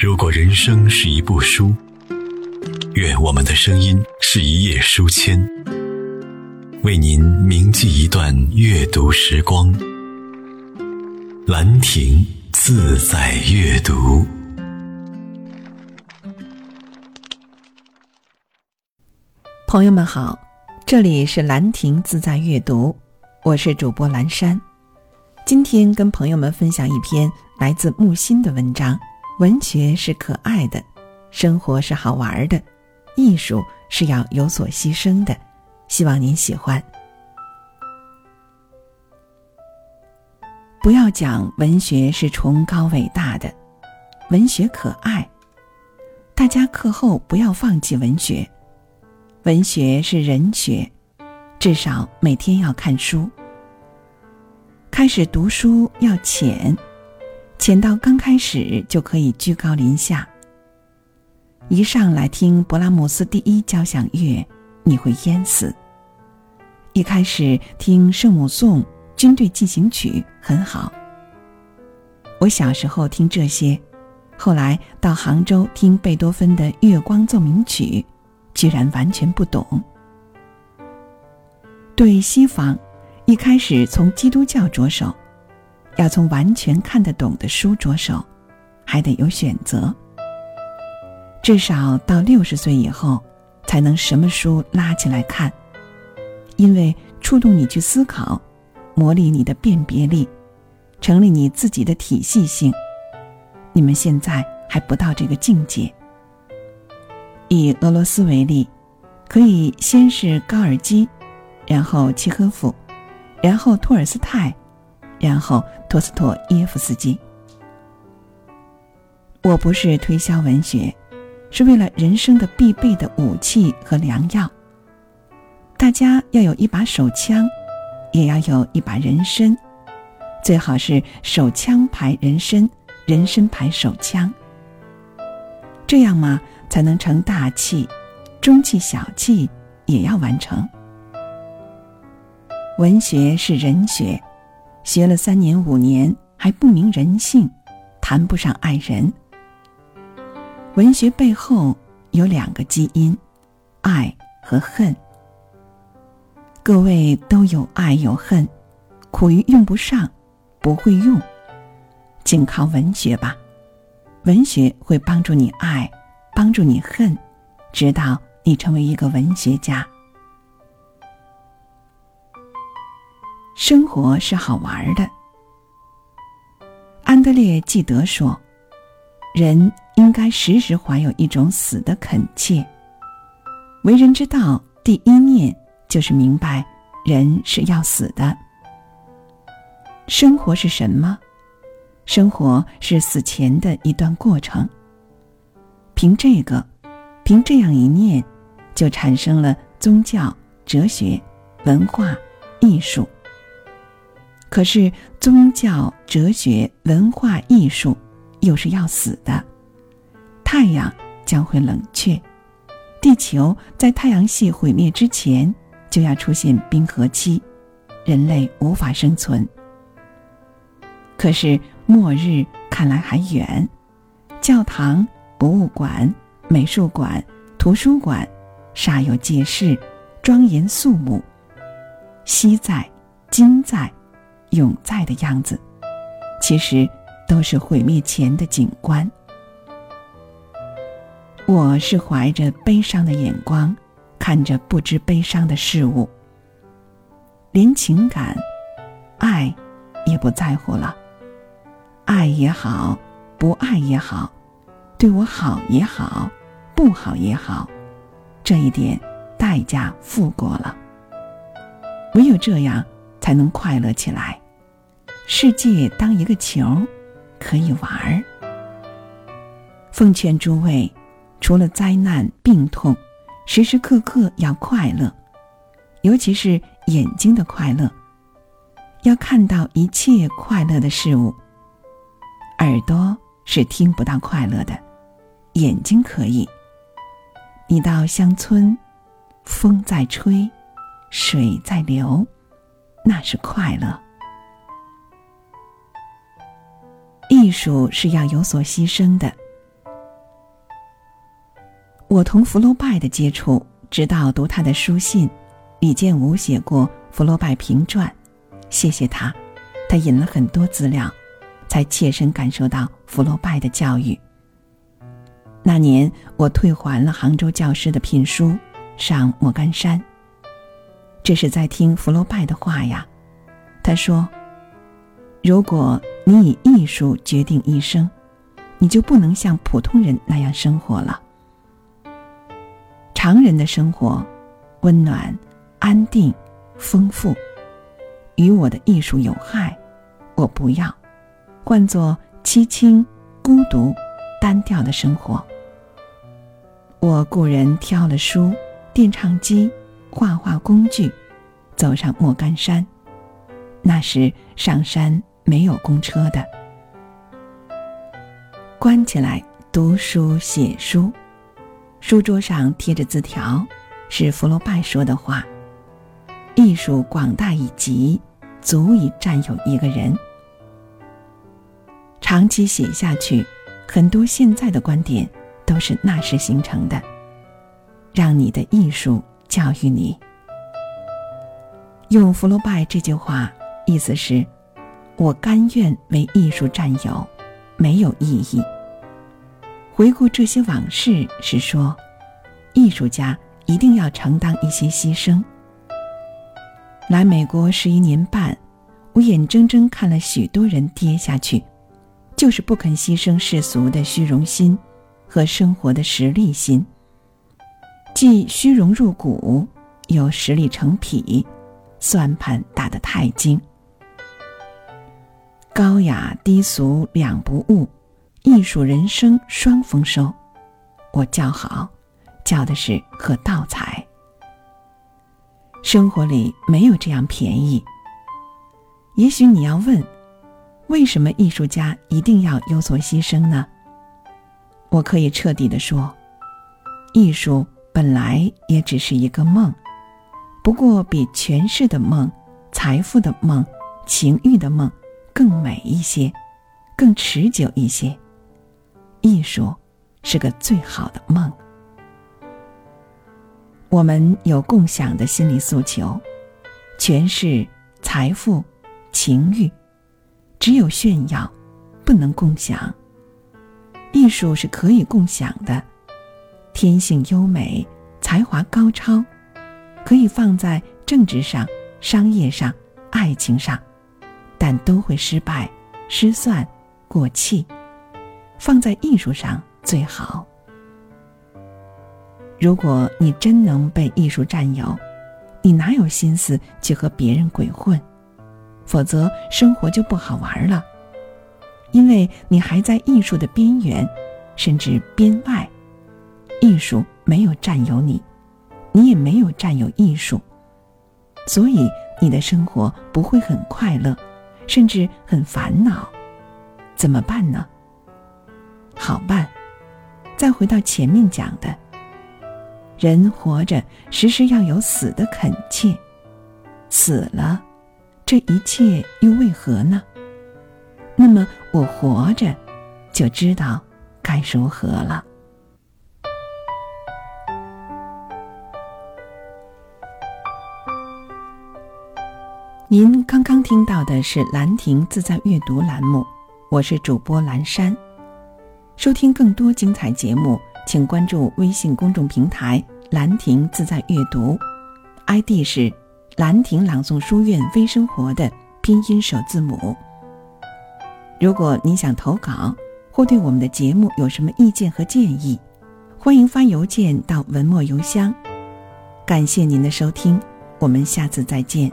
如果人生是一部书，愿我们的声音是一页书签，为您铭记一段阅读时光。兰亭自在阅读，朋友们好，这里是兰亭自在阅读，我是主播兰山。今天跟朋友们分享一篇来自木心的文章。文学是可爱的，生活是好玩的，艺术是要有所牺牲的。希望您喜欢。不要讲文学是崇高伟大的，文学可爱。大家课后不要放弃文学，文学是人学，至少每天要看书。开始读书要浅。浅到刚开始就可以居高临下。一上来听勃拉姆斯第一交响乐，你会淹死。一开始听圣母颂、军队进行曲很好。我小时候听这些，后来到杭州听贝多芬的《月光奏鸣曲》，居然完全不懂。对西方，一开始从基督教着手。要从完全看得懂的书着手，还得有选择。至少到六十岁以后，才能什么书拉起来看，因为触动你去思考，磨砺你的辨别力，成立你自己的体系性。你们现在还不到这个境界。以俄罗斯为例，可以先是高尔基，然后契诃夫，然后托尔斯泰。然后，托斯托耶夫斯基。我不是推销文学，是为了人生的必备的武器和良药。大家要有一把手枪，也要有一把人参，最好是手枪牌人参，人参牌手枪。这样嘛，才能成大器，中气小气也要完成。文学是人学。学了三年五年还不明人性，谈不上爱人。文学背后有两个基因，爱和恨。各位都有爱有恨，苦于用不上，不会用，仅靠文学吧。文学会帮助你爱，帮助你恨，直到你成为一个文学家。生活是好玩的。安德烈·纪德说：“人应该时时怀有一种死的恳切。为人之道，第一念就是明白人是要死的。生活是什么？生活是死前的一段过程。凭这个，凭这样一念，就产生了宗教、哲学、文化、艺术。”可是，宗教、哲学、文化艺术，又是要死的。太阳将会冷却，地球在太阳系毁灭之前就要出现冰河期，人类无法生存。可是，末日看来还远。教堂、博物馆、美术馆、图书馆，煞有介事，庄严肃穆，昔在，今在。永在的样子，其实都是毁灭前的景观。我是怀着悲伤的眼光，看着不知悲伤的事物，连情感、爱也不在乎了。爱也好，不爱也好，对我好也好，不好也好，这一点代价付过了。唯有这样。才能快乐起来。世界当一个球，可以玩儿。奉劝诸位，除了灾难、病痛，时时刻刻要快乐，尤其是眼睛的快乐，要看到一切快乐的事物。耳朵是听不到快乐的，眼睛可以。你到乡村，风在吹，水在流。那是快乐。艺术是要有所牺牲的，我同福楼拜的接触，直到读他的书信，李建武写过《福楼拜评传》，谢谢他，他引了很多资料，才切身感受到福楼拜的教育。那年我退还了杭州教师的聘书，上莫干山。这是在听福楼拜的话呀，他说：“如果你以艺术决定一生，你就不能像普通人那样生活了。常人的生活，温暖、安定、丰富，与我的艺术有害，我不要，换作凄清、孤独、单调的生活。我雇人挑了书、电唱机。”画画工具，走上莫干山。那时上山没有公车的，关起来读书写书，书桌上贴着字条，是福楼拜说的话：“艺术广大以及，足以占有一个人。”长期写下去，很多现在的观点都是那时形成的，让你的艺术。教育你，用福楼拜这句话，意思是：我甘愿为艺术占有，没有意义。回顾这些往事，是说，艺术家一定要承担一些牺牲。来美国十一年半，我眼睁睁看了许多人跌下去，就是不肯牺牲世俗的虚荣心和生活的实力心。既虚荣入骨，又实力成癖，算盘打得太精。高雅低俗两不误，艺术人生双丰收。我叫好，叫的是和道财。生活里没有这样便宜。也许你要问，为什么艺术家一定要有所牺牲呢？我可以彻底的说，艺术。本来也只是一个梦，不过比权势的梦、财富的梦、情欲的梦更美一些，更持久一些。艺术是个最好的梦。我们有共享的心理诉求，权势、财富、情欲，只有炫耀，不能共享。艺术是可以共享的。天性优美，才华高超，可以放在政治上、商业上、爱情上，但都会失败、失算、过气。放在艺术上最好。如果你真能被艺术占有，你哪有心思去和别人鬼混？否则生活就不好玩了，因为你还在艺术的边缘，甚至边外。艺术没有占有你，你也没有占有艺术，所以你的生活不会很快乐，甚至很烦恼。怎么办呢？好办，再回到前面讲的，人活着时时要有死的恳切，死了，这一切又为何呢？那么我活着，就知道该如何了。您刚刚听到的是兰亭自在阅读栏目，我是主播兰山。收听更多精彩节目，请关注微信公众平台“兰亭自在阅读 ”，ID 是“兰亭朗诵书院微生活”的拼音首字母。如果您想投稿或对我们的节目有什么意见和建议，欢迎发邮件到文末邮箱。感谢您的收听，我们下次再见。